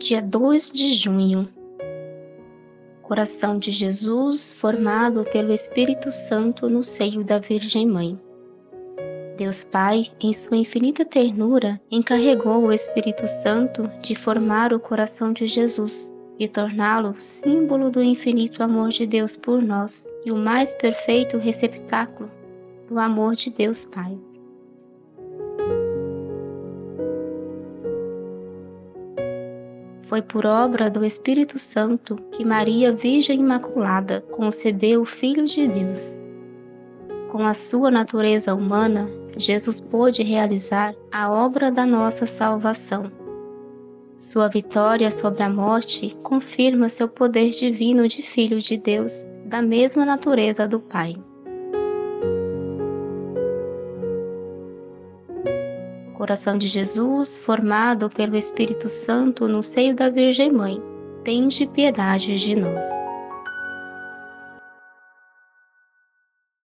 dia 2 de junho. Coração de Jesus formado pelo Espírito Santo no seio da Virgem Mãe. Deus Pai, em sua infinita ternura, encarregou o Espírito Santo de formar o coração de Jesus e torná-lo símbolo do infinito amor de Deus por nós e o mais perfeito receptáculo do amor de Deus Pai. Foi por obra do Espírito Santo que Maria, Virgem Imaculada, concebeu o Filho de Deus. Com a sua natureza humana, Jesus pôde realizar a obra da nossa salvação. Sua vitória sobre a morte confirma seu poder divino de Filho de Deus, da mesma natureza do Pai. Coração de Jesus, formado pelo Espírito Santo no seio da Virgem Mãe, tende piedade de nós.